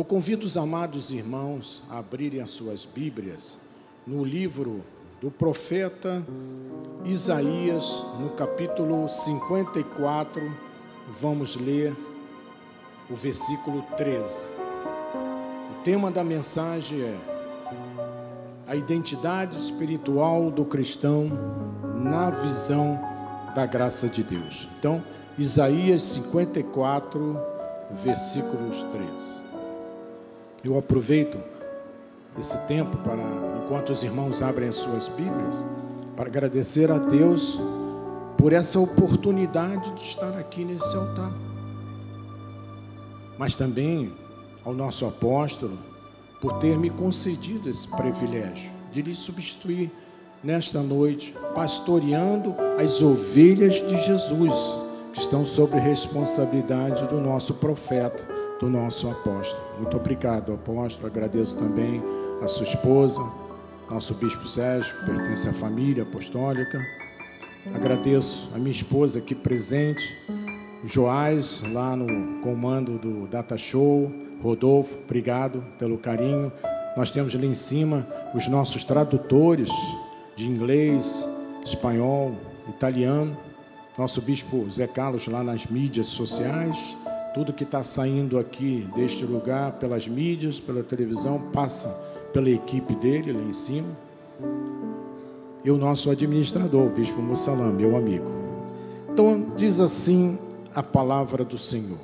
Eu convido os amados irmãos a abrirem as suas Bíblias no livro do profeta Isaías, no capítulo 54, vamos ler o versículo 13. O tema da mensagem é a identidade espiritual do cristão na visão da graça de Deus. Então, Isaías 54, versículos 13. Eu aproveito esse tempo para, enquanto os irmãos abrem as suas Bíblias, para agradecer a Deus por essa oportunidade de estar aqui nesse altar. Mas também ao nosso apóstolo por ter me concedido esse privilégio de lhe substituir nesta noite, pastoreando as ovelhas de Jesus, que estão sob responsabilidade do nosso profeta, do nosso apóstolo. Muito obrigado, apóstolo. Agradeço também a sua esposa, nosso bispo Sérgio, que pertence à família apostólica. Agradeço a minha esposa aqui presente, Joás, lá no comando do Data Show, Rodolfo, obrigado pelo carinho. Nós temos ali em cima os nossos tradutores de inglês, espanhol, italiano. Nosso bispo Zé Carlos lá nas mídias sociais. Tudo que está saindo aqui deste lugar, pelas mídias, pela televisão, passa pela equipe dele lá em cima, e o nosso administrador, o bispo Mussalam, meu amigo. Então, diz assim a palavra do Senhor: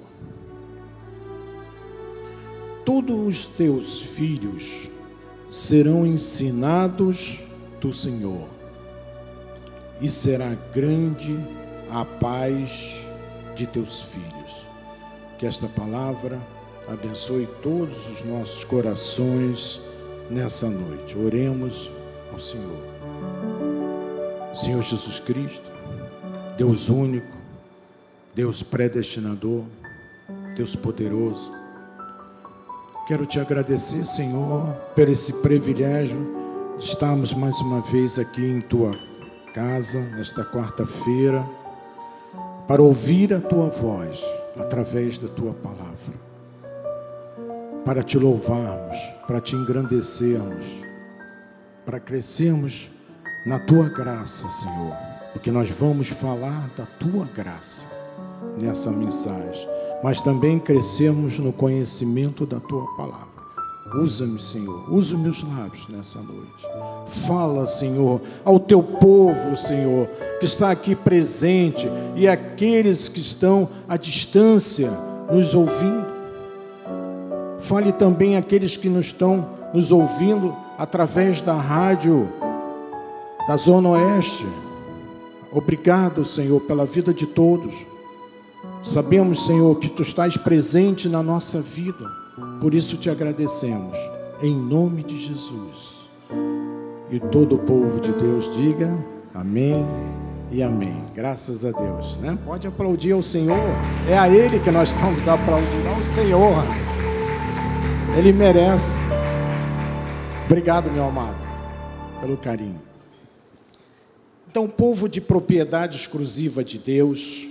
Todos os teus filhos serão ensinados do Senhor, e será grande a paz de teus filhos. Que esta palavra abençoe todos os nossos corações nessa noite. Oremos ao Senhor. Senhor Jesus Cristo, Deus único, Deus predestinador, Deus poderoso. Quero te agradecer, Senhor, por esse privilégio de estarmos mais uma vez aqui em tua casa, nesta quarta-feira, para ouvir a tua voz através da tua palavra para te louvarmos, para te engrandecermos, para crescermos na tua graça, Senhor, porque nós vamos falar da tua graça nessa mensagem, mas também crescermos no conhecimento da tua palavra. Usa-me, Senhor, usa meus lábios nessa noite. Fala, Senhor, ao teu povo, Senhor, que está aqui presente e aqueles que estão à distância nos ouvindo. Fale também àqueles que nos estão nos ouvindo através da rádio da Zona Oeste. Obrigado, Senhor, pela vida de todos. Sabemos, Senhor, que tu estás presente na nossa vida. Por isso te agradecemos. Em nome de Jesus. E todo o povo de Deus diga amém e amém. Graças a Deus. Né? Pode aplaudir ao Senhor. É a Ele que nós estamos aplaudindo, ao Senhor. Ele merece. Obrigado, meu amado, pelo carinho. Então, povo de propriedade exclusiva de Deus,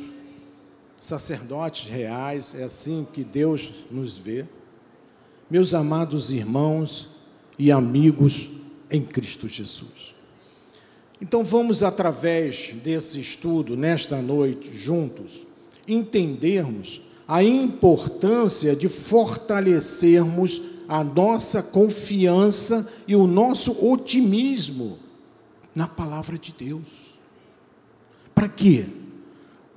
sacerdotes reais, é assim que Deus nos vê. Meus amados irmãos e amigos em Cristo Jesus. Então, vamos, através desse estudo, nesta noite, juntos, entendermos a importância de fortalecermos a nossa confiança e o nosso otimismo na palavra de Deus. Para quê?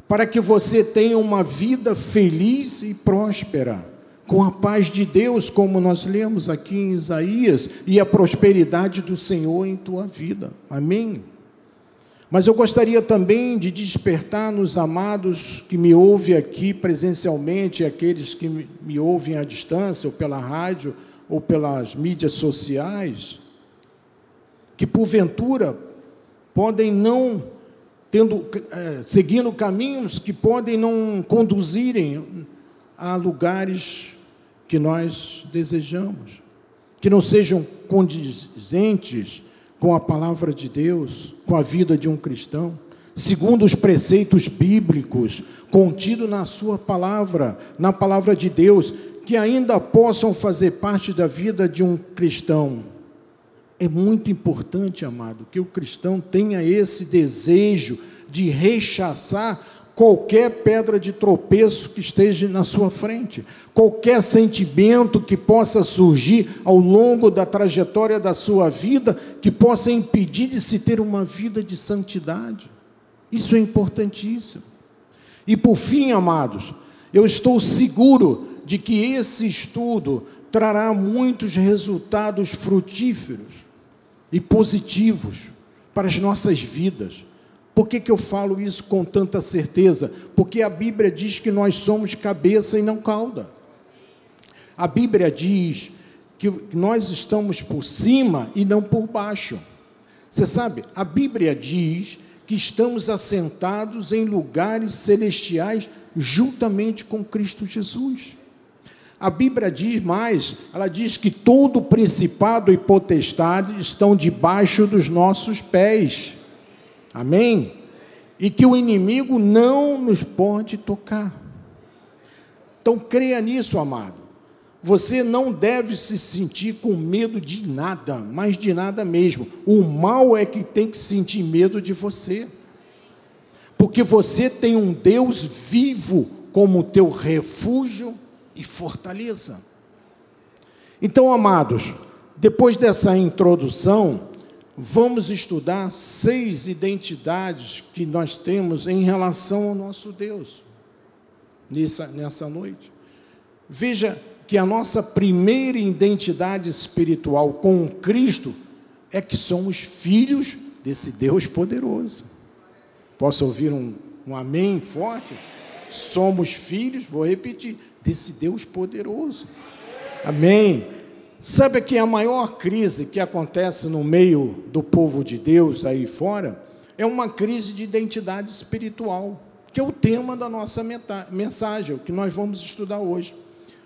Para que você tenha uma vida feliz e próspera, com a paz de Deus, como nós lemos aqui em Isaías, e a prosperidade do Senhor em tua vida. Amém? Mas eu gostaria também de despertar nos amados que me ouvem aqui presencialmente, aqueles que me ouvem à distância, ou pela rádio, ou pelas mídias sociais, que porventura podem não, tendo, é, seguindo caminhos que podem não conduzirem a lugares que nós desejamos, que não sejam condizentes com a palavra de Deus, com a vida de um cristão, segundo os preceitos bíblicos contidos na sua palavra, na palavra de Deus, que ainda possam fazer parte da vida de um cristão. É muito importante, amado, que o cristão tenha esse desejo de rechaçar qualquer pedra de tropeço que esteja na sua frente, qualquer sentimento que possa surgir ao longo da trajetória da sua vida que possa impedir de se ter uma vida de santidade. Isso é importantíssimo. E por fim, amados, eu estou seguro de que esse estudo trará muitos resultados frutíferos e positivos para as nossas vidas. Por que, que eu falo isso com tanta certeza? Porque a Bíblia diz que nós somos cabeça e não cauda. A Bíblia diz que nós estamos por cima e não por baixo. Você sabe, a Bíblia diz que estamos assentados em lugares celestiais juntamente com Cristo Jesus. A Bíblia diz mais, ela diz que todo principado e potestade estão debaixo dos nossos pés. Amém? E que o inimigo não nos pode tocar. Então creia nisso, amado. Você não deve se sentir com medo de nada, mas de nada mesmo. O mal é que tem que sentir medo de você. Porque você tem um Deus vivo como teu refúgio e fortaleza. Então, amados, depois dessa introdução, vamos estudar seis identidades que nós temos em relação ao nosso Deus nessa, nessa noite. Veja que a nossa primeira identidade espiritual com Cristo é que somos filhos desse Deus poderoso. Posso ouvir um, um amém forte? Somos filhos, vou repetir, desse Deus poderoso. Amém. Sabe que a maior crise que acontece no meio do povo de Deus aí fora é uma crise de identidade espiritual, que é o tema da nossa mensagem, o que nós vamos estudar hoje.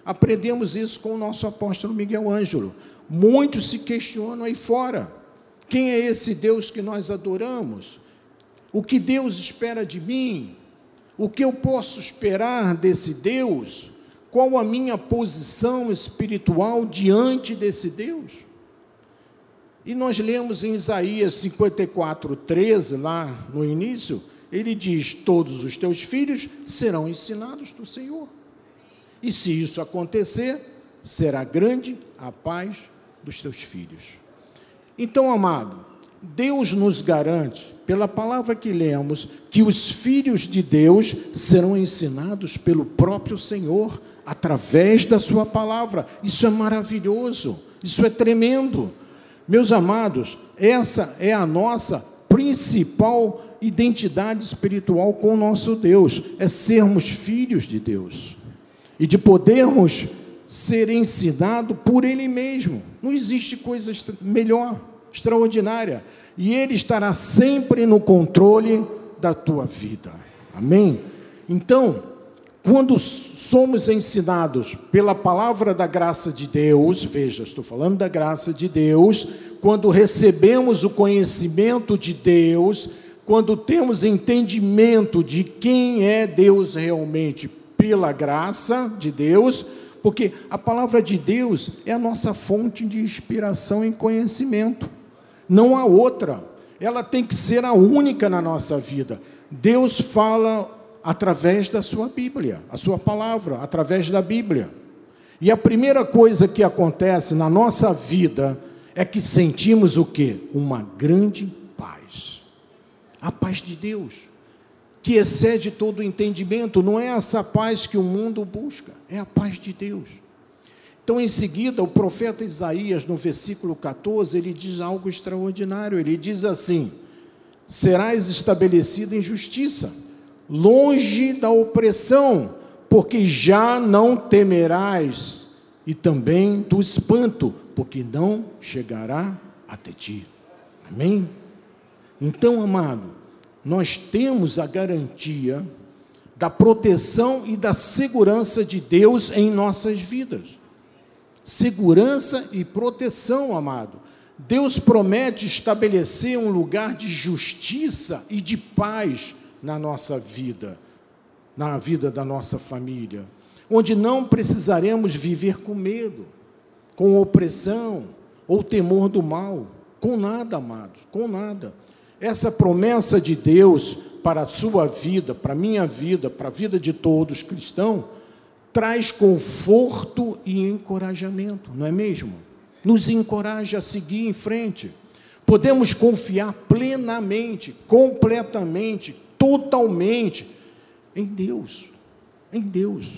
Aprendemos isso com o nosso apóstolo Miguel Ângelo. Muitos se questionam aí fora: quem é esse Deus que nós adoramos? O que Deus espera de mim? O que eu posso esperar desse Deus? Qual a minha posição espiritual diante desse Deus? E nós lemos em Isaías 54, 13, lá no início, ele diz: Todos os teus filhos serão ensinados do Senhor. E se isso acontecer, será grande a paz dos teus filhos. Então, amado, Deus nos garante, pela palavra que lemos, que os filhos de Deus serão ensinados pelo próprio Senhor através da Sua palavra. Isso é maravilhoso, isso é tremendo. Meus amados, essa é a nossa principal identidade espiritual com o nosso Deus, é sermos filhos de Deus e de podermos ser ensinado por Ele mesmo. Não existe coisa melhor, extraordinária. E Ele estará sempre no controle da tua vida. Amém? Então, quando somos ensinados pela palavra da graça de Deus, veja, estou falando da graça de Deus, quando recebemos o conhecimento de Deus, quando temos entendimento de quem é Deus realmente pela graça de Deus, porque a palavra de Deus é a nossa fonte de inspiração e conhecimento, não há outra, ela tem que ser a única na nossa vida. Deus fala através da sua Bíblia, a sua palavra, através da Bíblia. E a primeira coisa que acontece na nossa vida é que sentimos o quê? Uma grande paz. A paz de Deus, que excede todo o entendimento, não é essa paz que o mundo busca, é a paz de Deus. Então, em seguida, o profeta Isaías, no versículo 14, ele diz algo extraordinário. Ele diz assim: Serás estabelecido em justiça longe da opressão, porque já não temerás, e também do espanto, porque não chegará até ti. Amém? Então, amado, nós temos a garantia da proteção e da segurança de Deus em nossas vidas. Segurança e proteção, amado. Deus promete estabelecer um lugar de justiça e de paz na nossa vida, na vida da nossa família. onde não precisaremos viver com medo, com opressão ou temor do mal, com nada, amados, com nada. Essa promessa de Deus para a sua vida, para a minha vida, para a vida de todos cristãos, traz conforto e encorajamento, não é mesmo? Nos encoraja a seguir em frente. Podemos confiar plenamente, completamente, totalmente em Deus, em Deus,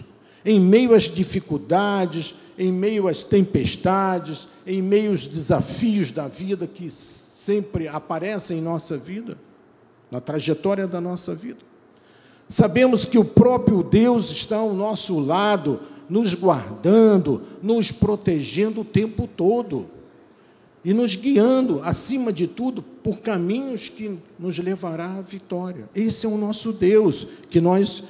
em meio às dificuldades, em meio às tempestades, em meio aos desafios da vida que sempre aparecem em nossa vida, na trajetória da nossa vida. Sabemos que o próprio Deus está ao nosso lado, nos guardando, nos protegendo o tempo todo e nos guiando, acima de tudo, por caminhos que nos levará à vitória. Esse é o nosso Deus que nós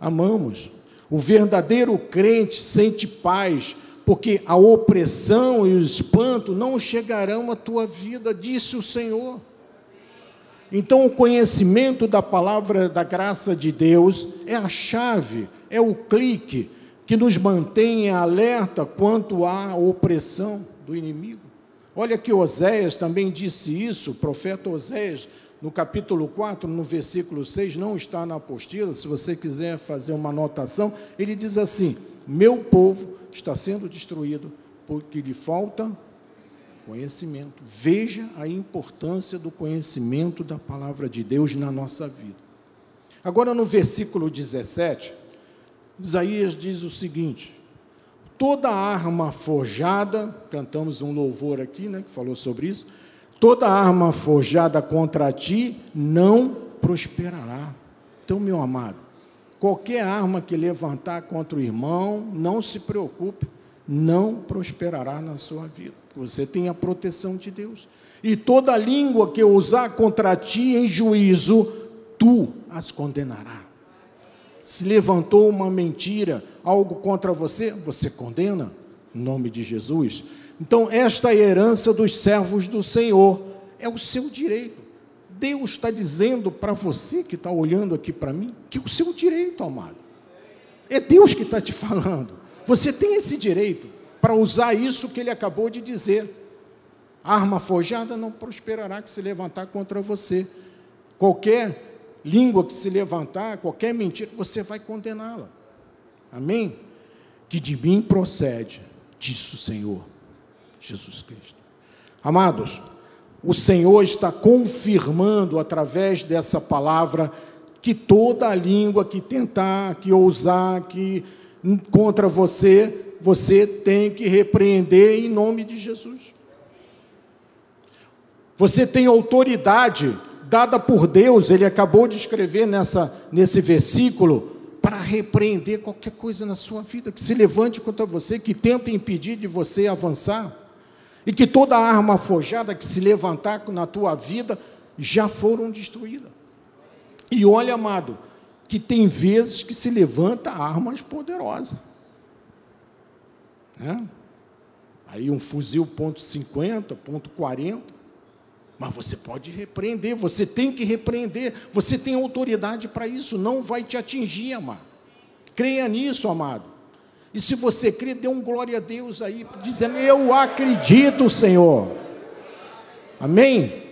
amamos. O verdadeiro crente sente paz, porque a opressão e o espanto não chegarão à tua vida, disse o Senhor. Então, o conhecimento da palavra da graça de Deus é a chave, é o clique que nos mantém alerta quanto à opressão do inimigo. Olha que Oséias também disse isso, o profeta Oséias, no capítulo 4, no versículo 6, não está na apostila, se você quiser fazer uma anotação, ele diz assim: Meu povo está sendo destruído porque lhe falta conhecimento. Veja a importância do conhecimento da palavra de Deus na nossa vida. Agora, no versículo 17, Isaías diz o seguinte: toda arma forjada, cantamos um louvor aqui, né, que falou sobre isso, toda arma forjada contra ti não prosperará. Então, meu amado, qualquer arma que levantar contra o irmão, não se preocupe, não prosperará na sua vida. Você tem a proteção de Deus. E toda língua que usar contra ti em juízo, tu as condenarás se levantou uma mentira, algo contra você, você condena, em nome de Jesus. Então, esta é a herança dos servos do Senhor, é o seu direito. Deus está dizendo para você que está olhando aqui para mim, que é o seu direito, amado. É Deus que está te falando. Você tem esse direito para usar isso que ele acabou de dizer. Arma forjada não prosperará que se levantar contra você. Qualquer língua que se levantar, qualquer mentira, você vai condená-la. Amém? Que de mim procede, disse o Senhor, Jesus Cristo. Amados, o Senhor está confirmando através dessa palavra que toda a língua que tentar, que ousar, que contra você, você tem que repreender em nome de Jesus. Você tem autoridade dada por Deus, ele acabou de escrever nessa, nesse versículo, para repreender qualquer coisa na sua vida que se levante contra você, que tenta impedir de você avançar, e que toda arma forjada que se levantar na tua vida já foram destruídas. E olha, amado, que tem vezes que se levanta armas poderosas. Né? Aí um fuzil ponto .50, ponto .40, mas você pode repreender, você tem que repreender, você tem autoridade para isso, não vai te atingir, amado. Creia nisso, amado. E se você crê, dê um glória a Deus aí, dizendo: Eu acredito, Senhor. Amém?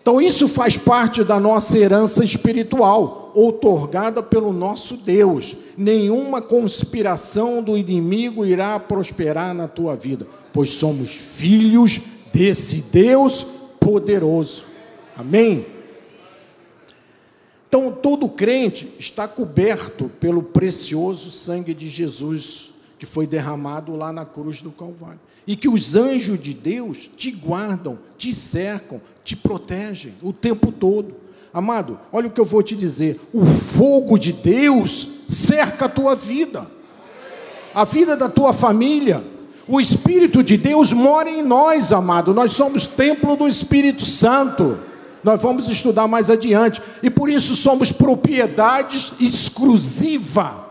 Então, isso faz parte da nossa herança espiritual, outorgada pelo nosso Deus. Nenhuma conspiração do inimigo irá prosperar na tua vida, pois somos filhos desse Deus poderoso. Amém? Então, todo crente está coberto pelo precioso sangue de Jesus, que foi derramado lá na cruz do Calvário. E que os anjos de Deus te guardam, te cercam, te protegem o tempo todo. Amado, olha o que eu vou te dizer: o fogo de Deus cerca a tua vida, a vida da tua família o Espírito de Deus mora em nós, amado. Nós somos templo do Espírito Santo. Nós vamos estudar mais adiante. E por isso somos propriedade exclusiva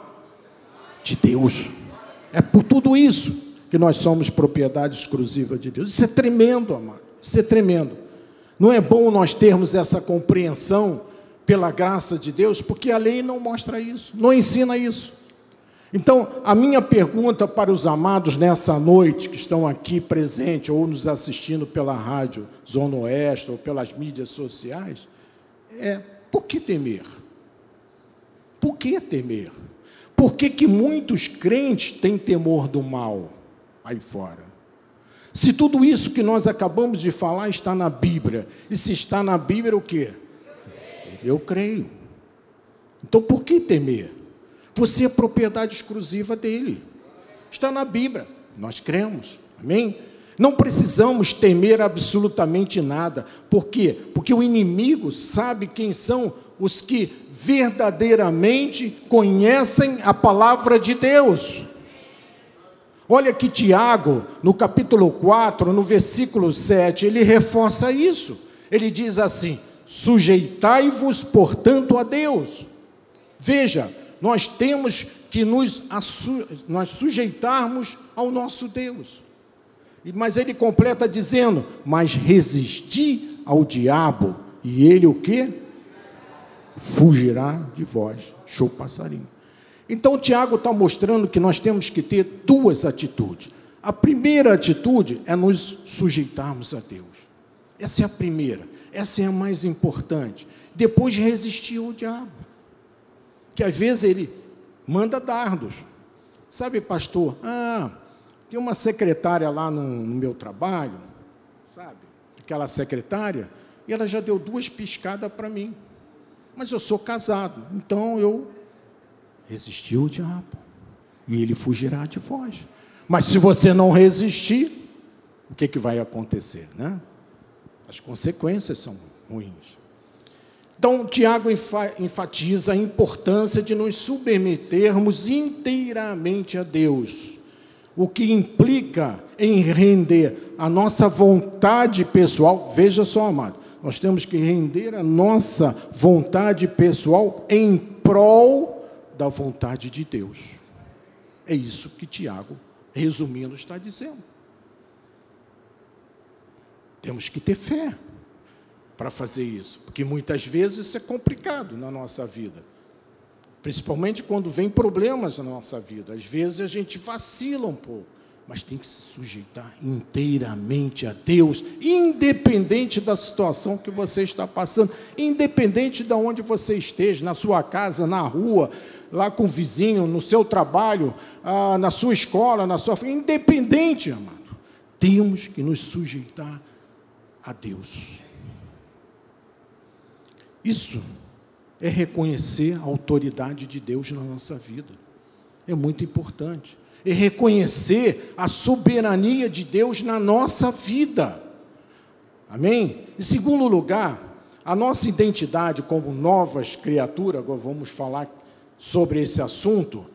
de Deus. É por tudo isso que nós somos propriedade exclusiva de Deus. Isso é tremendo, amado. Isso é tremendo. Não é bom nós termos essa compreensão pela graça de Deus, porque a lei não mostra isso, não ensina isso. Então, a minha pergunta para os amados nessa noite que estão aqui presentes ou nos assistindo pela rádio Zona Oeste ou pelas mídias sociais é: por que temer? Por que temer? Por que, que muitos crentes têm temor do mal aí fora? Se tudo isso que nós acabamos de falar está na Bíblia, e se está na Bíblia, o quê? Eu creio. Então por que temer? Você é propriedade exclusiva dele. Está na Bíblia. Nós cremos. Amém? Não precisamos temer absolutamente nada. Por quê? Porque o inimigo sabe quem são os que verdadeiramente conhecem a palavra de Deus. Olha que Tiago, no capítulo 4, no versículo 7, ele reforça isso. Ele diz assim: Sujeitai-vos, portanto, a Deus. Veja, nós temos que nos nós sujeitarmos ao nosso Deus. Mas ele completa dizendo: "Mas resisti ao diabo, e ele o que? Fugirá de vós." Show passarinho. Então Tiago está mostrando que nós temos que ter duas atitudes. A primeira atitude é nos sujeitarmos a Deus. Essa é a primeira, essa é a mais importante. Depois resistir ao diabo que às vezes ele manda dardos. Sabe, pastor? Ah, tem uma secretária lá no, no meu trabalho, sabe? Aquela secretária, e ela já deu duas piscadas para mim. Mas eu sou casado, então eu resisti ao diabo. E ele fugirá de vós. Mas se você não resistir, o que, que vai acontecer? Né? As consequências são ruins. Então, Tiago enfatiza a importância de nos submetermos inteiramente a Deus, o que implica em render a nossa vontade pessoal. Veja só, amado, nós temos que render a nossa vontade pessoal em prol da vontade de Deus. É isso que Tiago, resumindo, está dizendo. Temos que ter fé para fazer isso, porque muitas vezes isso é complicado na nossa vida. Principalmente quando vem problemas na nossa vida. Às vezes a gente vacila um pouco, mas tem que se sujeitar inteiramente a Deus, independente da situação que você está passando, independente de onde você esteja, na sua casa, na rua, lá com o vizinho, no seu trabalho, ah, na sua escola, na sua independente, amado. Temos que nos sujeitar a Deus. Isso é reconhecer a autoridade de Deus na nossa vida. É muito importante. É reconhecer a soberania de Deus na nossa vida. Amém? Em segundo lugar, a nossa identidade como novas criaturas, agora vamos falar sobre esse assunto,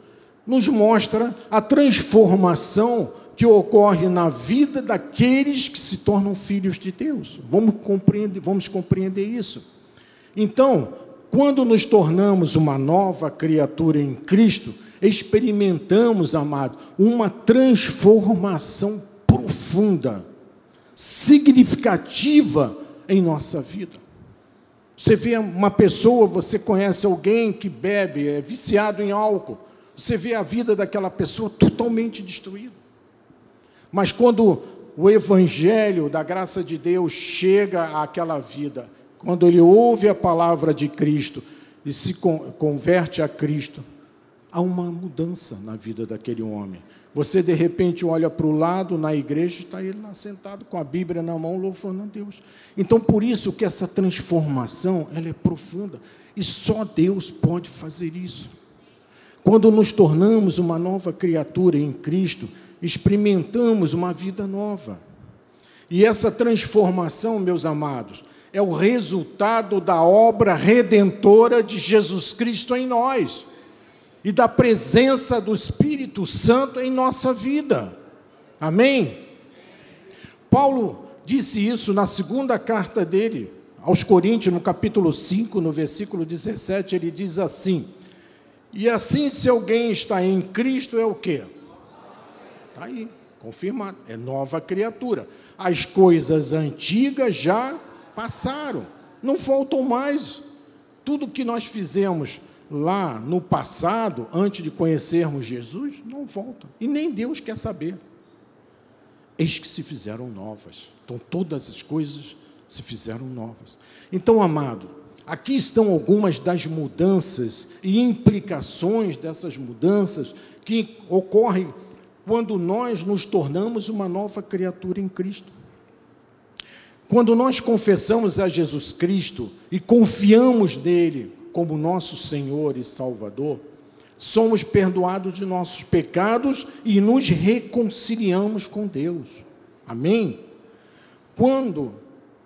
nos mostra a transformação que ocorre na vida daqueles que se tornam filhos de Deus. Vamos compreender, vamos compreender isso. Então, quando nos tornamos uma nova criatura em Cristo, experimentamos, amado, uma transformação profunda, significativa em nossa vida. Você vê uma pessoa, você conhece alguém que bebe, é viciado em álcool, você vê a vida daquela pessoa totalmente destruída. Mas quando o evangelho da graça de Deus chega àquela vida, quando ele ouve a palavra de Cristo e se converte a Cristo, há uma mudança na vida daquele homem. Você de repente olha para o lado na igreja, está ele lá sentado com a Bíblia na mão, louvando a Deus. Então, por isso que essa transformação ela é profunda e só Deus pode fazer isso. Quando nos tornamos uma nova criatura em Cristo, experimentamos uma vida nova. E essa transformação, meus amados, é o resultado da obra redentora de Jesus Cristo em nós e da presença do Espírito Santo em nossa vida. Amém? Paulo disse isso na segunda carta dele aos Coríntios, no capítulo 5, no versículo 17, ele diz assim: E assim, se alguém está em Cristo, é o quê? Está aí, confirmado, é nova criatura. As coisas antigas já passaram, não faltam mais. Tudo que nós fizemos lá no passado, antes de conhecermos Jesus, não voltam. E nem Deus quer saber. Eis que se fizeram novas. Então, todas as coisas se fizeram novas. Então, amado, aqui estão algumas das mudanças e implicações dessas mudanças que ocorrem quando nós nos tornamos uma nova criatura em Cristo. Quando nós confessamos a Jesus Cristo e confiamos nele como nosso Senhor e Salvador, somos perdoados de nossos pecados e nos reconciliamos com Deus. Amém? Quando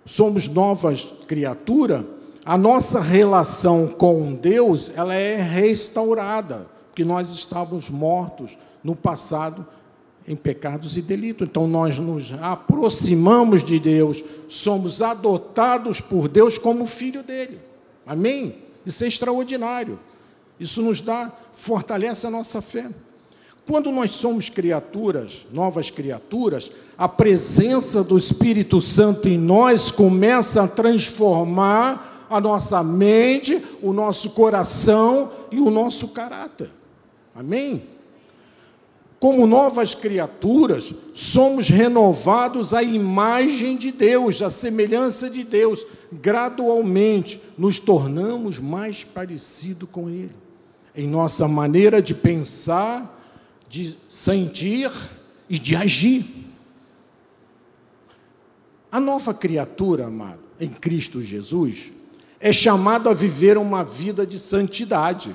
somos novas criatura, a nossa relação com Deus, ela é restaurada, porque nós estávamos mortos no passado em pecados e delitos. Então nós nos aproximamos de Deus, somos adotados por Deus como filho dele. Amém? Isso é extraordinário. Isso nos dá, fortalece a nossa fé. Quando nós somos criaturas, novas criaturas, a presença do Espírito Santo em nós começa a transformar a nossa mente, o nosso coração e o nosso caráter. Amém? Como novas criaturas, somos renovados à imagem de Deus, à semelhança de Deus. Gradualmente nos tornamos mais parecidos com Ele. Em nossa maneira de pensar, de sentir e de agir. A nova criatura, amado, em Cristo Jesus, é chamado a viver uma vida de santidade.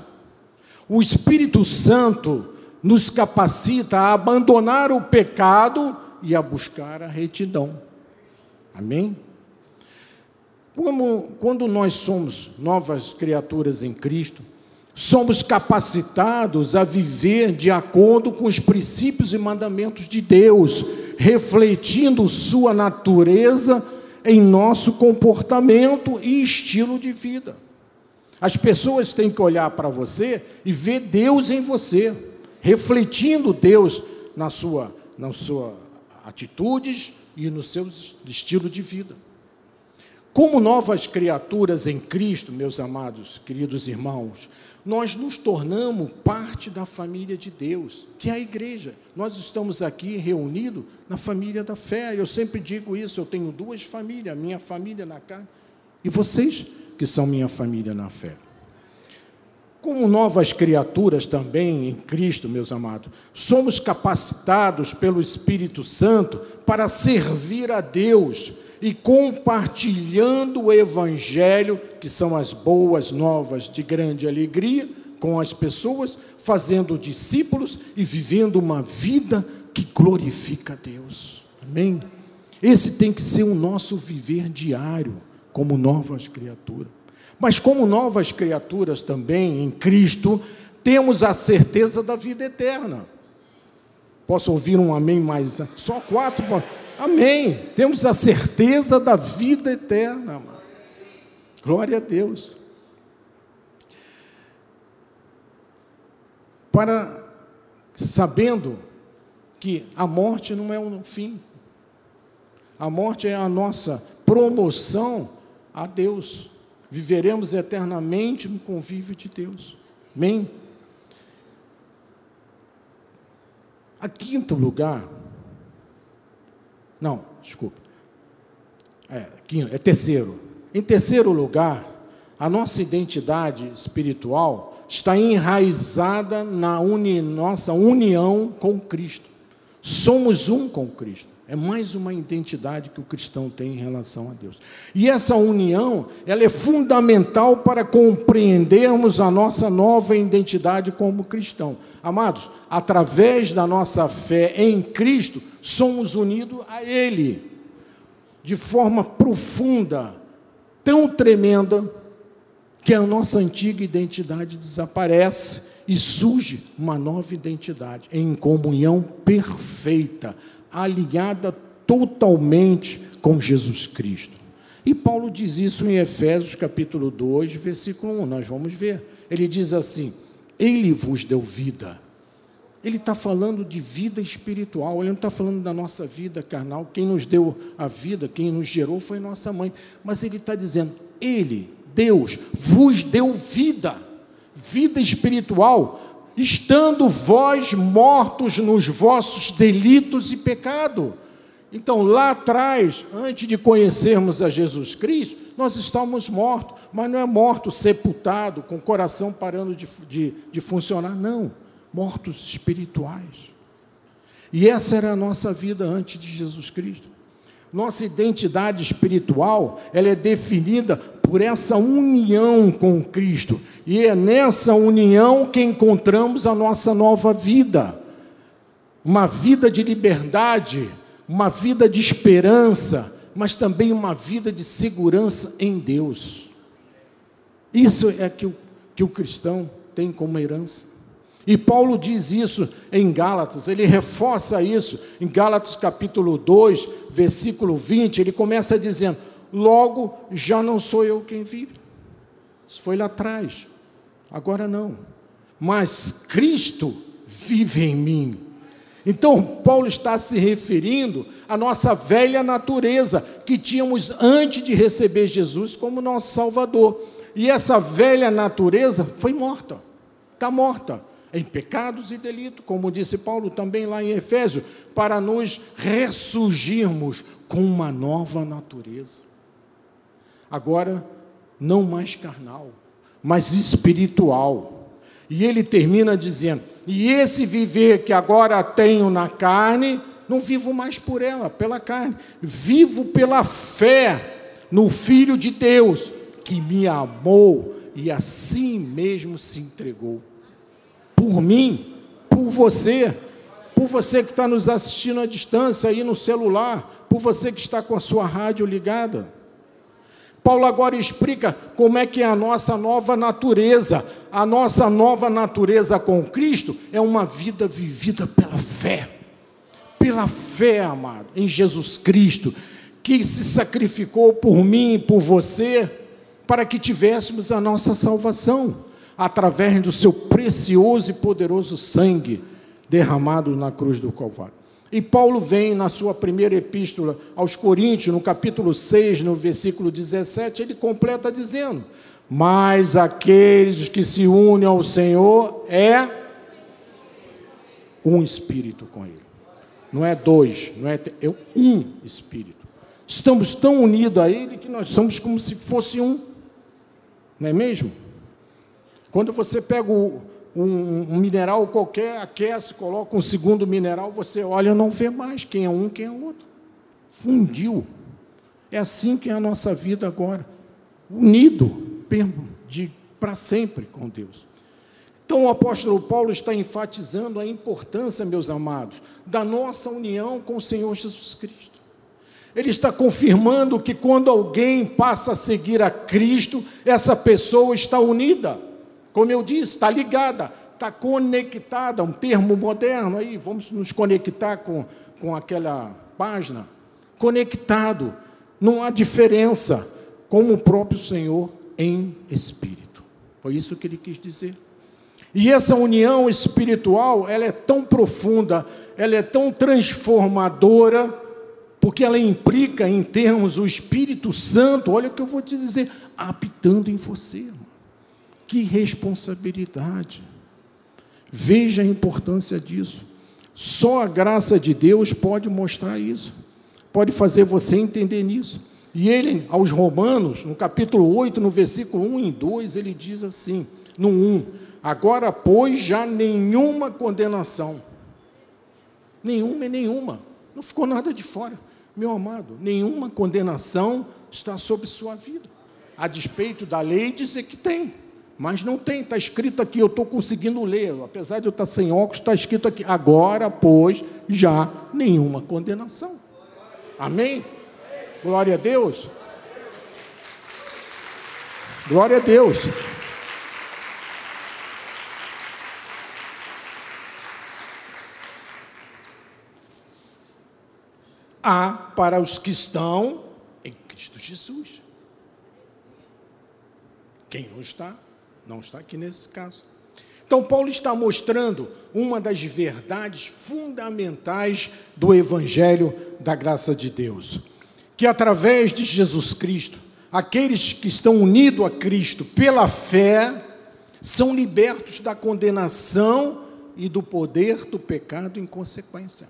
O Espírito Santo nos capacita a abandonar o pecado e a buscar a retidão. Amém? Como, quando nós somos novas criaturas em Cristo, somos capacitados a viver de acordo com os princípios e mandamentos de Deus, refletindo Sua natureza em nosso comportamento e estilo de vida. As pessoas têm que olhar para você e ver Deus em você, refletindo Deus na sua, na sua atitudes e no seu estilo de vida. Como novas criaturas em Cristo, meus amados, queridos irmãos, nós nos tornamos parte da família de Deus, que é a igreja. Nós estamos aqui reunidos na família da fé. Eu sempre digo isso, eu tenho duas famílias, minha família na carne e vocês que são minha família na fé. Como novas criaturas também em Cristo, meus amados, somos capacitados pelo Espírito Santo para servir a Deus e compartilhando o Evangelho, que são as boas novas de grande alegria, com as pessoas, fazendo discípulos e vivendo uma vida que glorifica a Deus. Amém? Esse tem que ser o nosso viver diário, como novas criaturas. Mas, como novas criaturas também em Cristo, temos a certeza da vida eterna. Posso ouvir um amém mais? Só quatro. Amém. Temos a certeza da vida eterna. Amado. Glória a Deus. Para sabendo que a morte não é o fim. A morte é a nossa promoção a Deus. Viveremos eternamente no convívio de Deus. Amém? A quinto lugar não, desculpa. É, é terceiro. Em terceiro lugar, a nossa identidade espiritual está enraizada na uni, nossa união com Cristo. Somos um com Cristo. É mais uma identidade que o cristão tem em relação a Deus. E essa união, ela é fundamental para compreendermos a nossa nova identidade como cristão. Amados, através da nossa fé em Cristo, somos unidos a Ele de forma profunda, tão tremenda, que a nossa antiga identidade desaparece e surge uma nova identidade em comunhão perfeita, alinhada totalmente com Jesus Cristo. E Paulo diz isso em Efésios capítulo 2, versículo 1, nós vamos ver. Ele diz assim: Ele vos deu vida ele está falando de vida espiritual, ele não está falando da nossa vida carnal. Quem nos deu a vida, quem nos gerou foi nossa mãe. Mas ele está dizendo: Ele, Deus, vos deu vida. vida espiritual, estando vós mortos nos vossos delitos e pecado. Então, lá atrás, antes de conhecermos a Jesus Cristo, nós estávamos mortos, mas não é morto sepultado, com o coração parando de, de, de funcionar, não, mortos espirituais. E essa era a nossa vida antes de Jesus Cristo. Nossa identidade espiritual, ela é definida por essa união com Cristo. E é nessa união que encontramos a nossa nova vida. Uma vida de liberdade, uma vida de esperança, mas também uma vida de segurança em Deus. Isso é que o, que o cristão tem como herança. E Paulo diz isso em Gálatas, ele reforça isso em Gálatas capítulo 2, versículo 20, ele começa dizendo: Logo já não sou eu quem vive. Isso foi lá atrás, agora não. Mas Cristo vive em mim. Então, Paulo está se referindo à nossa velha natureza que tínhamos antes de receber Jesus como nosso Salvador. E essa velha natureza foi morta, está morta em pecados e delitos, como disse Paulo também lá em Efésios, para nos ressurgirmos com uma nova natureza. Agora, não mais carnal, mas espiritual. E ele termina dizendo: E esse viver que agora tenho na carne, não vivo mais por ela, pela carne, vivo pela fé no Filho de Deus, que me amou e assim mesmo se entregou por mim, por você, por você que está nos assistindo à distância aí no celular, por você que está com a sua rádio ligada. Paulo agora explica como é que é a nossa nova natureza. A nossa nova natureza com Cristo é uma vida vivida pela fé. Pela fé, amado, em Jesus Cristo, que se sacrificou por mim e por você, para que tivéssemos a nossa salvação através do seu precioso e poderoso sangue derramado na cruz do Calvário. E Paulo vem na sua primeira epístola aos Coríntios, no capítulo 6, no versículo 17, ele completa dizendo: Mas aqueles que se unem ao Senhor é um espírito com ele. Não é dois, não é, é um espírito. Estamos tão unidos a ele que nós somos como se fosse um. Não é mesmo? Quando você pega um, um, mineral qualquer, aquece, coloca um segundo mineral, você olha não vê mais quem é um, quem é outro. Fundiu. É assim que é a nossa vida agora. Unido para sempre com Deus. Então o apóstolo Paulo está enfatizando a importância, meus amados, da nossa união com o Senhor Jesus Cristo. Ele está confirmando que quando alguém passa a seguir a Cristo, essa pessoa está unida. Como eu disse, está ligada, está conectada, um termo moderno aí, vamos nos conectar com, com aquela página. Conectado, não há diferença, como o próprio Senhor em espírito. Foi isso que ele quis dizer. E essa união espiritual, ela é tão profunda, ela é tão transformadora, porque ela implica em termos o Espírito Santo, olha o que eu vou te dizer, habitando em você. Que responsabilidade. Veja a importância disso. Só a graça de Deus pode mostrar isso, pode fazer você entender nisso. E ele, aos Romanos, no capítulo 8, no versículo 1 e 2, ele diz assim: no 1, agora, pois, já nenhuma condenação. Nenhuma e nenhuma. Não ficou nada de fora. Meu amado, nenhuma condenação está sobre sua vida. A despeito da lei dizer que tem. Mas não tem, está escrito aqui, eu estou conseguindo ler, apesar de eu estar sem óculos, está escrito aqui, agora, pois, já nenhuma condenação. Amém? Glória a Deus. Glória a Deus. Há para os que estão em Cristo Jesus. Quem não está, não está aqui nesse caso. Então, Paulo está mostrando uma das verdades fundamentais do Evangelho da graça de Deus: que através de Jesus Cristo, aqueles que estão unidos a Cristo pela fé, são libertos da condenação e do poder do pecado em consequência.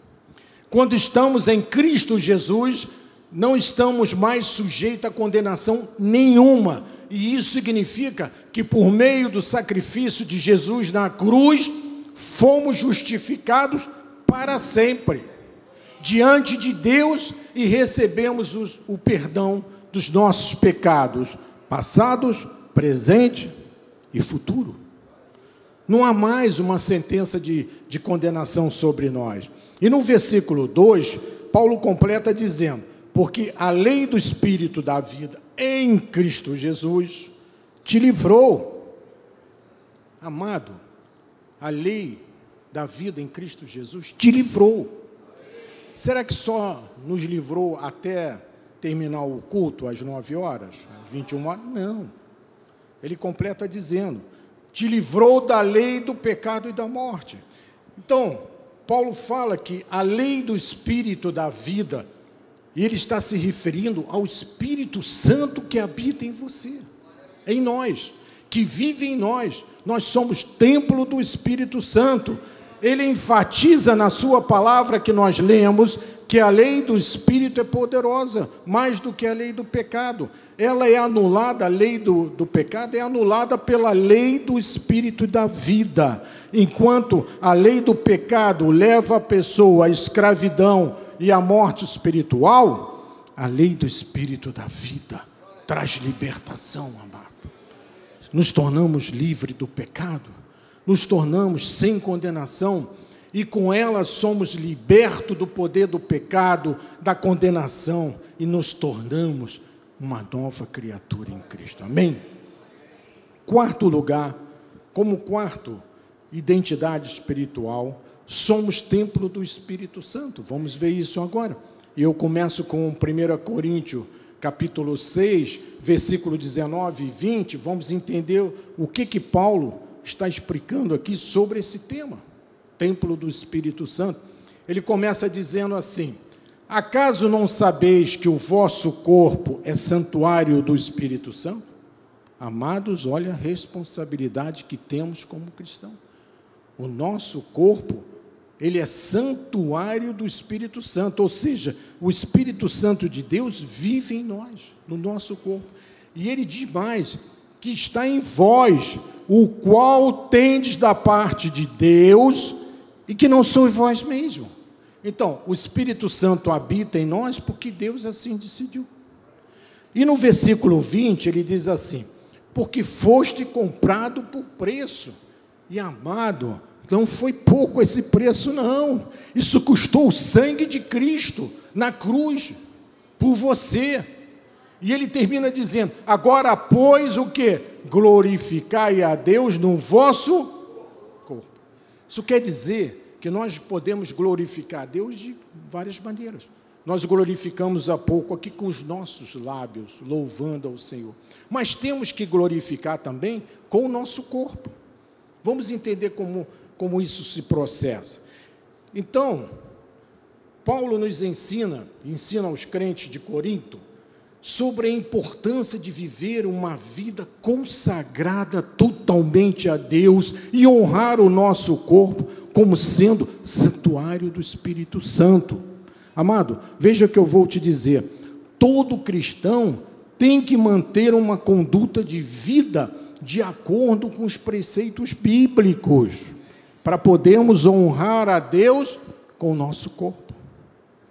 Quando estamos em Cristo Jesus, não estamos mais sujeitos a condenação nenhuma. E isso significa que, por meio do sacrifício de Jesus na cruz, fomos justificados para sempre diante de Deus e recebemos os, o perdão dos nossos pecados, passados, presente e futuro. Não há mais uma sentença de, de condenação sobre nós. E no versículo 2, Paulo completa dizendo: Porque a lei do Espírito da vida em Cristo Jesus te livrou. Amado, a lei da vida em Cristo Jesus te livrou. Será que só nos livrou até terminar o culto às 9 horas, às 21 horas? Não. Ele completa dizendo: te livrou da lei do pecado e da morte. Então, Paulo fala que a lei do espírito da vida, e ele está se referindo ao Espírito Santo que habita em você, em nós, que vive em nós. Nós somos templo do Espírito Santo. Ele enfatiza na sua palavra que nós lemos que a lei do Espírito é poderosa, mais do que a lei do pecado ela é anulada, a lei do, do pecado é anulada pela lei do espírito da vida. Enquanto a lei do pecado leva a pessoa à escravidão e à morte espiritual, a lei do espírito da vida traz libertação, amado. Nos tornamos livres do pecado, nos tornamos sem condenação e com ela somos libertos do poder do pecado, da condenação e nos tornamos uma nova criatura em Cristo. Amém? Quarto lugar, como quarto identidade espiritual, somos templo do Espírito Santo. Vamos ver isso agora. E eu começo com 1 Coríntios, capítulo 6, versículo 19 e 20. Vamos entender o que que Paulo está explicando aqui sobre esse tema, templo do Espírito Santo. Ele começa dizendo assim: Acaso não sabeis que o vosso corpo é santuário do Espírito Santo? Amados, olha a responsabilidade que temos como cristão. O nosso corpo, ele é santuário do Espírito Santo, ou seja, o Espírito Santo de Deus vive em nós, no nosso corpo. E ele diz mais: que está em vós, o qual tendes da parte de Deus, e que não sois vós mesmos então, o Espírito Santo habita em nós porque Deus assim decidiu. E no versículo 20 ele diz assim: Porque foste comprado por preço, e amado, não foi pouco esse preço, não. Isso custou o sangue de Cristo na cruz, por você. E ele termina dizendo: Agora, pois, o que? Glorificai a Deus no vosso corpo. Isso quer dizer que nós podemos glorificar a Deus de várias maneiras. Nós glorificamos há pouco aqui com os nossos lábios, louvando ao Senhor. Mas temos que glorificar também com o nosso corpo. Vamos entender como, como isso se processa. Então, Paulo nos ensina, ensina aos crentes de Corinto, sobre a importância de viver uma vida consagrada totalmente a Deus e honrar o nosso corpo como sendo santuário do Espírito Santo. Amado, veja o que eu vou te dizer. Todo cristão tem que manter uma conduta de vida de acordo com os preceitos bíblicos, para podermos honrar a Deus com o nosso corpo.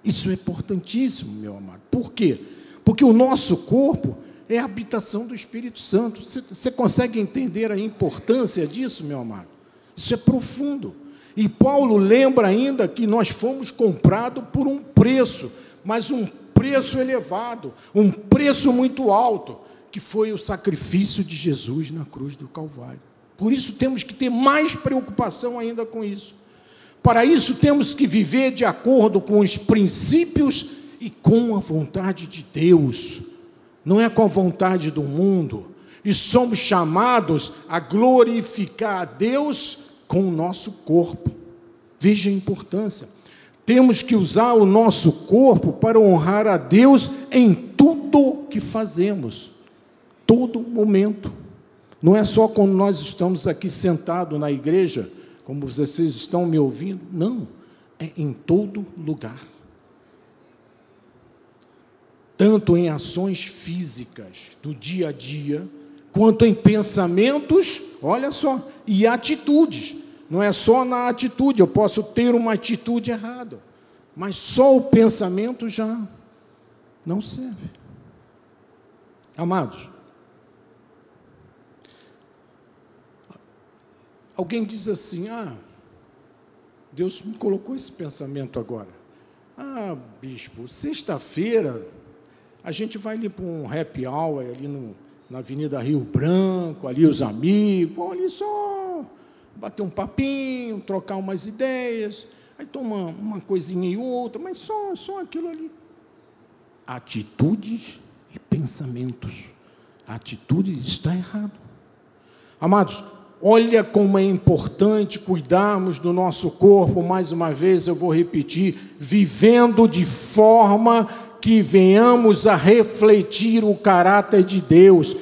Isso é importantíssimo, meu amado. Por quê? Porque o nosso corpo é a habitação do Espírito Santo. Você, você consegue entender a importância disso, meu amado? Isso é profundo. E Paulo lembra ainda que nós fomos comprados por um preço, mas um preço elevado, um preço muito alto, que foi o sacrifício de Jesus na cruz do Calvário. Por isso temos que ter mais preocupação ainda com isso. Para isso temos que viver de acordo com os princípios e com a vontade de Deus, não é com a vontade do mundo. E somos chamados a glorificar a Deus com o nosso corpo. Veja a importância. Temos que usar o nosso corpo para honrar a Deus em tudo que fazemos, todo momento. Não é só quando nós estamos aqui sentados na igreja, como vocês estão me ouvindo, não, é em todo lugar. Tanto em ações físicas do dia a dia, quanto em pensamentos, olha só, e atitudes. Não é só na atitude, eu posso ter uma atitude errada, mas só o pensamento já não serve. Amados, alguém diz assim: ah, Deus me colocou esse pensamento agora. Ah, bispo, sexta-feira a gente vai ali para um happy hour ali no, na Avenida Rio Branco, ali os amigos, ali só bater um papinho, trocar umas ideias, aí toma uma coisinha e outra, mas só, só aquilo ali. Atitudes e pensamentos. Atitude está errado. Amados, olha como é importante cuidarmos do nosso corpo, mais uma vez eu vou repetir, vivendo de forma que venhamos a refletir o caráter de Deus.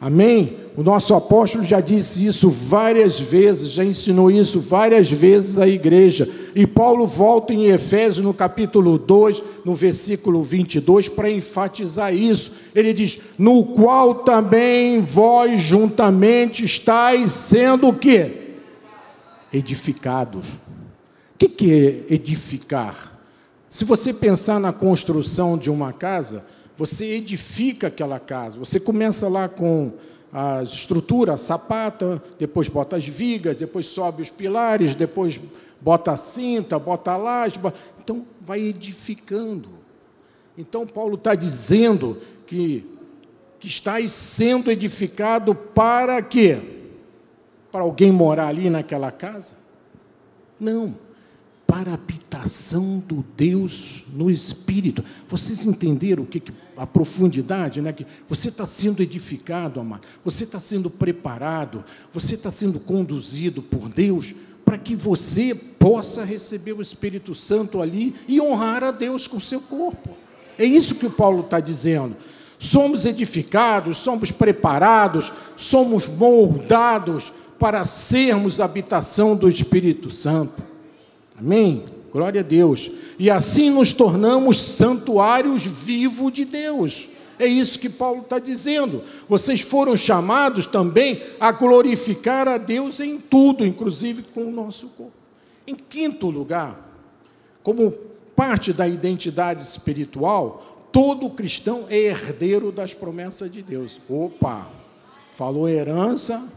Amém? O nosso apóstolo já disse isso várias vezes, já ensinou isso várias vezes à igreja. E Paulo volta em Efésios, no capítulo 2, no versículo 22, para enfatizar isso. Ele diz: No qual também vós juntamente estáis sendo o quê? Edificados. O que, que é edificar? Se você pensar na construção de uma casa, você edifica aquela casa. Você começa lá com a estrutura, a sapata, depois bota as vigas, depois sobe os pilares, depois bota a cinta, bota a laje. Bota... Então, vai edificando. Então, Paulo está dizendo que, que está sendo edificado para quê? Para alguém morar ali naquela casa? Não para a habitação do Deus no Espírito. Vocês entenderam o que, que a profundidade, né? Que você está sendo edificado, amado. Você está sendo preparado. Você está sendo conduzido por Deus para que você possa receber o Espírito Santo ali e honrar a Deus com o seu corpo. É isso que o Paulo está dizendo. Somos edificados, somos preparados, somos moldados para sermos habitação do Espírito Santo. Amém? Glória a Deus. E assim nos tornamos santuários vivos de Deus. É isso que Paulo está dizendo. Vocês foram chamados também a glorificar a Deus em tudo, inclusive com o nosso corpo. Em quinto lugar, como parte da identidade espiritual, todo cristão é herdeiro das promessas de Deus. Opa, falou herança,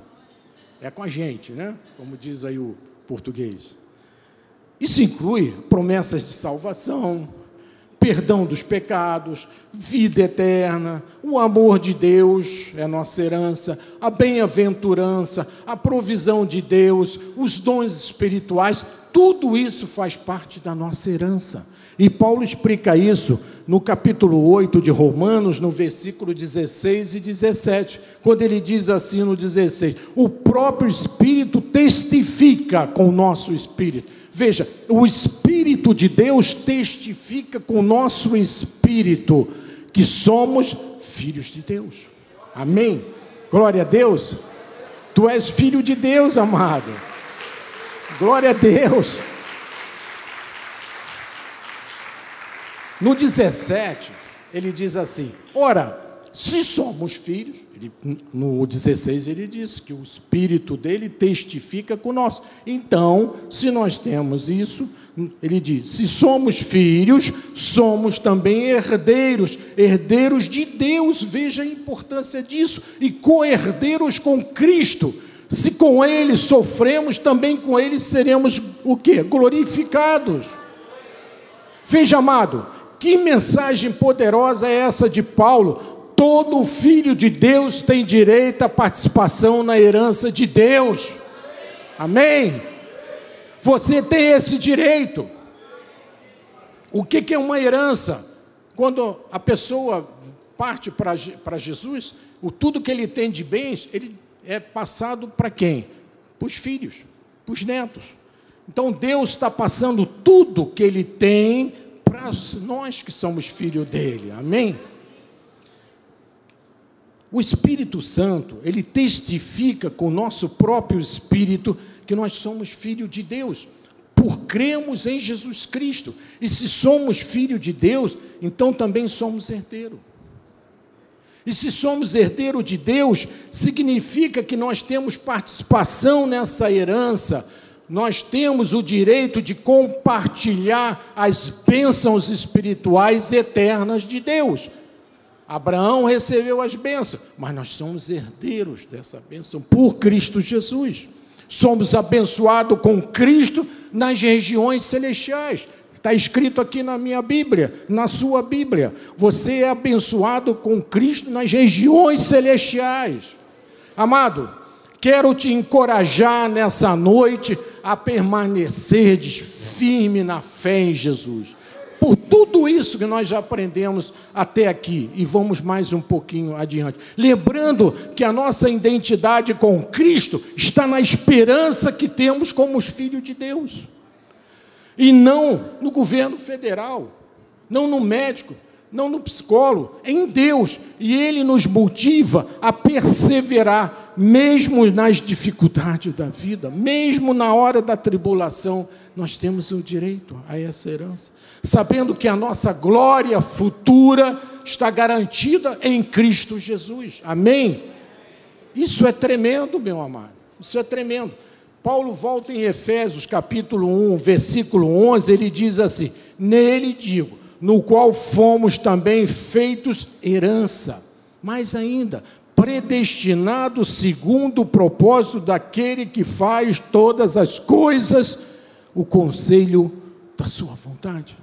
é com a gente, né? Como diz aí o português. Isso inclui promessas de salvação, perdão dos pecados, vida eterna, o amor de Deus é nossa herança, a bem-aventurança, a provisão de Deus, os dons espirituais, tudo isso faz parte da nossa herança. E Paulo explica isso no capítulo 8 de Romanos, no versículo 16 e 17, quando ele diz assim no 16: O próprio Espírito testifica com o nosso espírito Veja, o Espírito de Deus testifica com o nosso espírito que somos filhos de Deus. Amém? Glória a Deus. Tu és filho de Deus, amado. Glória a Deus. No 17, ele diz assim: Ora, se somos filhos, ele, no 16 ele diz que o espírito dele testifica com nós. Então, se nós temos isso, ele diz: se somos filhos, somos também herdeiros, herdeiros de Deus. Veja a importância disso e co-herdeiros com Cristo. Se com ele sofremos, também com ele seremos o que? Glorificados. Veja, amado, que mensagem poderosa é essa de Paulo todo filho de Deus tem direito à participação na herança de Deus. Amém? Você tem esse direito. O que é uma herança? Quando a pessoa parte para Jesus, o tudo que ele tem de bens, ele é passado para quem? Para os filhos, para os netos. Então Deus está passando tudo que ele tem para nós que somos filhos dele. Amém? O Espírito Santo, ele testifica com o nosso próprio espírito que nós somos filhos de Deus, por cremos em Jesus Cristo. E se somos filhos de Deus, então também somos herdeiros. E se somos herdeiros de Deus, significa que nós temos participação nessa herança, nós temos o direito de compartilhar as bênçãos espirituais eternas de Deus. Abraão recebeu as bênçãos, mas nós somos herdeiros dessa bênção por Cristo Jesus. Somos abençoados com Cristo nas regiões celestiais. Está escrito aqui na minha Bíblia, na sua Bíblia. Você é abençoado com Cristo nas regiões celestiais. Amado, quero te encorajar nessa noite a permanecer firme na fé em Jesus por tudo isso que nós já aprendemos até aqui e vamos mais um pouquinho adiante. Lembrando que a nossa identidade com Cristo está na esperança que temos como os filhos de Deus. E não no governo federal, não no médico, não no psicólogo, é em Deus. E Ele nos motiva a perseverar, mesmo nas dificuldades da vida, mesmo na hora da tribulação, nós temos o direito a essa herança sabendo que a nossa glória futura está garantida em Cristo Jesus. Amém? Isso é tremendo, meu amado. Isso é tremendo. Paulo volta em Efésios capítulo 1, versículo 11, ele diz assim: Nele digo, no qual fomos também feitos herança, mais ainda, predestinados segundo o propósito daquele que faz todas as coisas, o conselho da sua vontade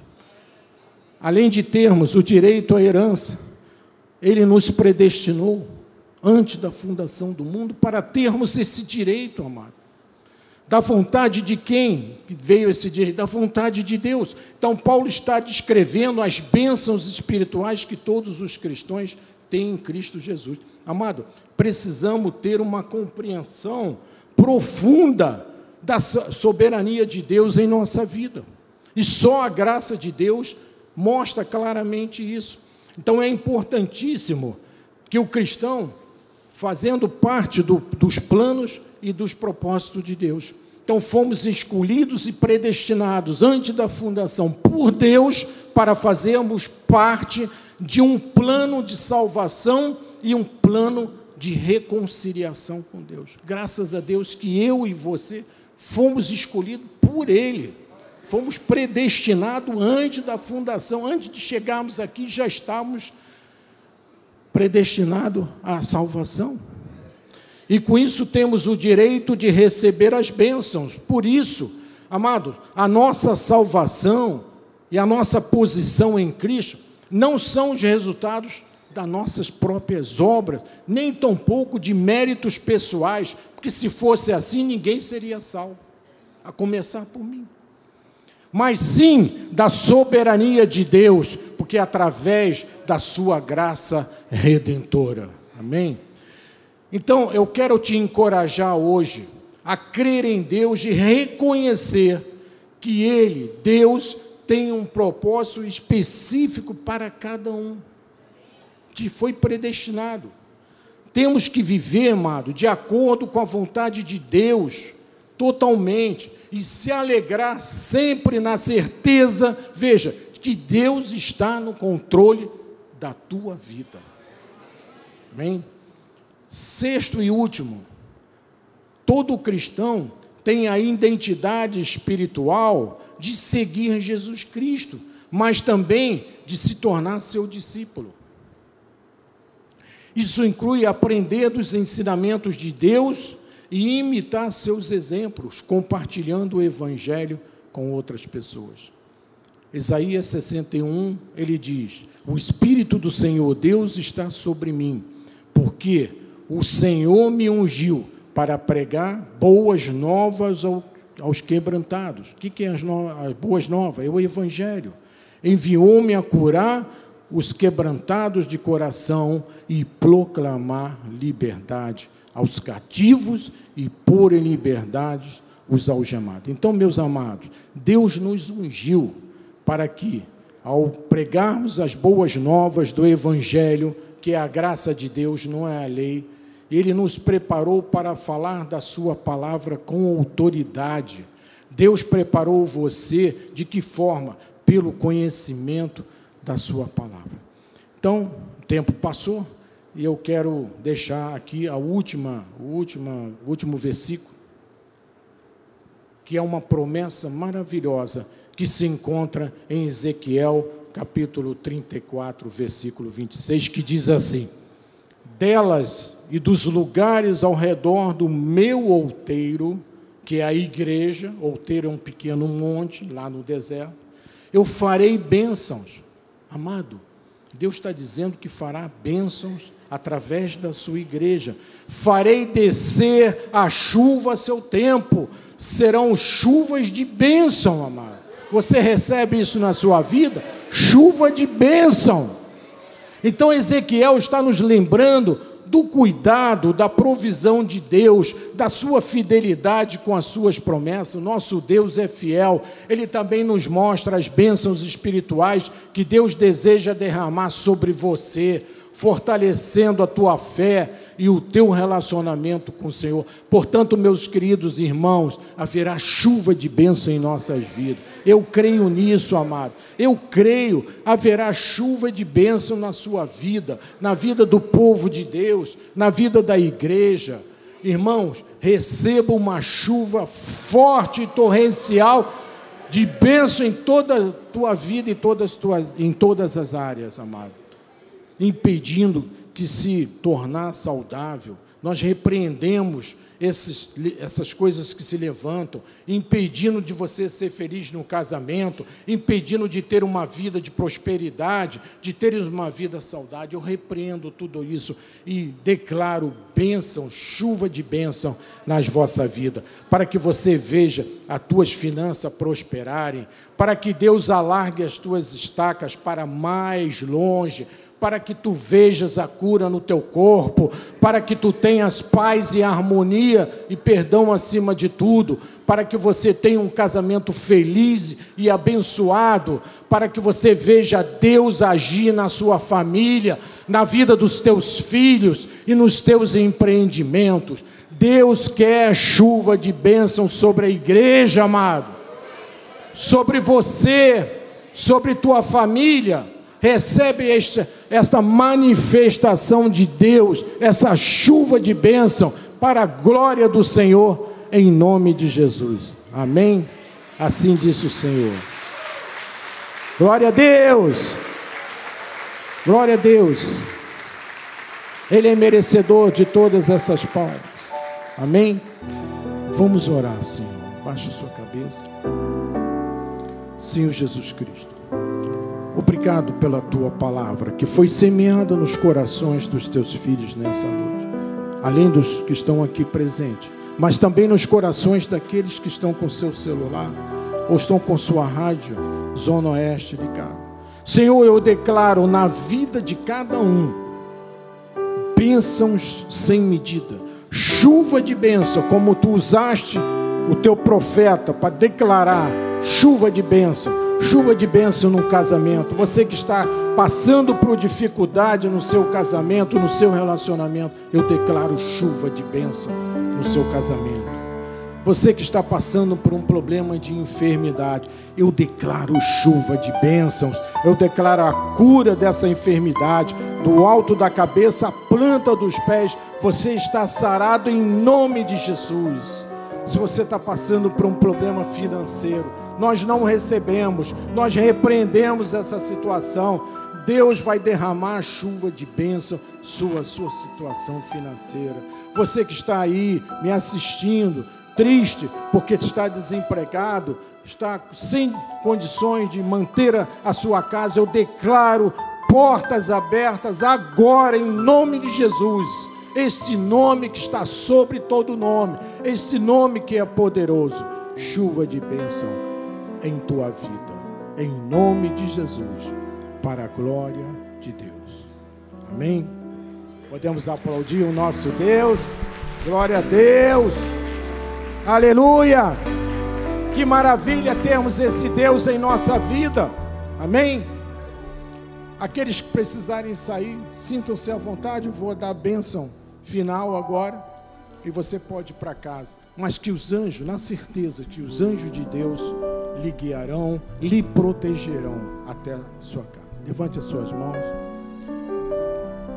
além de termos o direito à herança, ele nos predestinou antes da fundação do mundo para termos esse direito, amado. Da vontade de quem veio esse direito? Da vontade de Deus. Então, Paulo está descrevendo as bênçãos espirituais que todos os cristãos têm em Cristo Jesus. Amado, precisamos ter uma compreensão profunda da soberania de Deus em nossa vida. E só a graça de Deus mostra claramente isso. Então é importantíssimo que o cristão, fazendo parte do, dos planos e dos propósitos de Deus, então fomos escolhidos e predestinados antes da fundação por Deus para fazermos parte de um plano de salvação e um plano de reconciliação com Deus. Graças a Deus que eu e você fomos escolhidos por Ele. Fomos predestinados antes da fundação, antes de chegarmos aqui, já estávamos predestinados à salvação. E com isso temos o direito de receber as bênçãos. Por isso, amados, a nossa salvação e a nossa posição em Cristo não são os resultados das nossas próprias obras, nem tampouco de méritos pessoais, porque se fosse assim, ninguém seria salvo, a começar por mim mas sim da soberania de Deus, porque é através da sua graça redentora. Amém? Então, eu quero te encorajar hoje a crer em Deus e reconhecer que Ele, Deus, tem um propósito específico para cada um, que foi predestinado. Temos que viver, amado, de acordo com a vontade de Deus, totalmente e se alegrar sempre na certeza, veja, que Deus está no controle da tua vida. Amém? Sexto e último, todo cristão tem a identidade espiritual de seguir Jesus Cristo, mas também de se tornar seu discípulo. Isso inclui aprender dos ensinamentos de Deus e imitar seus exemplos, compartilhando o Evangelho com outras pessoas. Isaías 61, ele diz: O Espírito do Senhor Deus está sobre mim, porque o Senhor me ungiu para pregar boas novas aos quebrantados. O que é as, no... as boas novas? É o Evangelho. Enviou-me a curar os quebrantados de coração e proclamar liberdade aos cativos e pôr em liberdade os algemados. Então, meus amados, Deus nos ungiu para que, ao pregarmos as boas novas do Evangelho, que é a graça de Deus, não é a lei. Ele nos preparou para falar da Sua palavra com autoridade. Deus preparou você de que forma? Pelo conhecimento da Sua palavra. Então, o tempo passou e eu quero deixar aqui a última, o última, último versículo, que é uma promessa maravilhosa que se encontra em Ezequiel capítulo 34, versículo 26, que diz assim: Delas e dos lugares ao redor do meu outeiro, que é a igreja, outeiro é um pequeno monte lá no deserto, eu farei bênçãos. Amado, Deus está dizendo que fará bênçãos através da sua igreja. Farei descer a chuva a seu tempo, serão chuvas de bênção, amado. Você recebe isso na sua vida? chuva de bênção. Então Ezequiel está nos lembrando do cuidado, da provisão de Deus, da sua fidelidade com as suas promessas. Nosso Deus é fiel. Ele também nos mostra as bênçãos espirituais que Deus deseja derramar sobre você, fortalecendo a tua fé e o teu relacionamento com o Senhor. Portanto, meus queridos irmãos, haverá chuva de bênção em nossas vidas. Eu creio nisso, amado. Eu creio, haverá chuva de bênção na sua vida, na vida do povo de Deus, na vida da igreja. Irmãos, receba uma chuva forte e torrencial de bênção em toda a tua vida e todas, tuas, em todas as áreas, amado. Impedindo que se tornar saudável, nós repreendemos esses, essas coisas que se levantam, impedindo de você ser feliz no casamento, impedindo de ter uma vida de prosperidade, de ter uma vida saudável. Eu repreendo tudo isso e declaro bênção, chuva de bênção nas vossa vida, para que você veja as tuas finanças prosperarem, para que Deus alargue as tuas estacas para mais longe, para que tu vejas a cura no teu corpo, para que tu tenhas paz e harmonia e perdão acima de tudo, para que você tenha um casamento feliz e abençoado, para que você veja Deus agir na sua família, na vida dos teus filhos e nos teus empreendimentos. Deus quer chuva de bênção sobre a igreja, amado, sobre você, sobre tua família recebe esta, esta manifestação de Deus, essa chuva de bênção para a glória do Senhor, em nome de Jesus. Amém? Assim disse o Senhor. Glória a Deus! Glória a Deus! Ele é merecedor de todas essas palmas. Amém? Vamos orar, Senhor. Baixe sua cabeça. Senhor Jesus Cristo. Obrigado pela tua palavra que foi semeada nos corações dos teus filhos nessa noite, além dos que estão aqui presentes, mas também nos corações daqueles que estão com seu celular ou estão com sua rádio Zona Oeste ligada. Senhor, eu declaro na vida de cada um bênçãos sem medida, chuva de bênção, como tu usaste o teu profeta para declarar chuva de bênção chuva de bênção no casamento. Você que está passando por dificuldade no seu casamento, no seu relacionamento, eu declaro chuva de bênção no seu casamento. Você que está passando por um problema de enfermidade, eu declaro chuva de bênçãos, eu declaro a cura dessa enfermidade, do alto da cabeça à planta dos pés, você está sarado em nome de Jesus. Se você está passando por um problema financeiro, nós não recebemos, nós repreendemos essa situação. Deus vai derramar chuva de bênção sua sua situação financeira. Você que está aí me assistindo, triste porque está desempregado, está sem condições de manter a, a sua casa, eu declaro portas abertas agora em nome de Jesus. Esse nome que está sobre todo nome, esse nome que é poderoso, chuva de bênção em tua vida, em nome de Jesus, para a glória de Deus. Amém? Podemos aplaudir o nosso Deus, glória a Deus, aleluia. Que maravilha termos esse Deus em nossa vida, amém? Aqueles que precisarem sair, sintam-se à vontade, vou dar a bênção final agora e você pode ir para casa. Mas que os anjos, na certeza que os anjos de Deus lhe guiarão, lhe protegerão até a sua casa. Levante as suas mãos.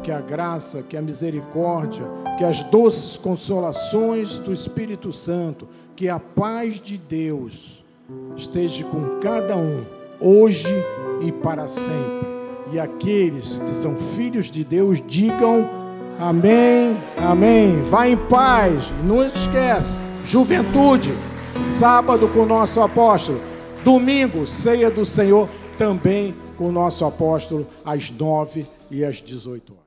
Que a graça, que a misericórdia, que as doces consolações do Espírito Santo, que a paz de Deus esteja com cada um, hoje e para sempre. E aqueles que são filhos de Deus digam amém, amém. Vá em paz. Não esquece, juventude, sábado com o nosso apóstolo, domingo, ceia do Senhor, também com o nosso apóstolo, às nove e às dezoito horas.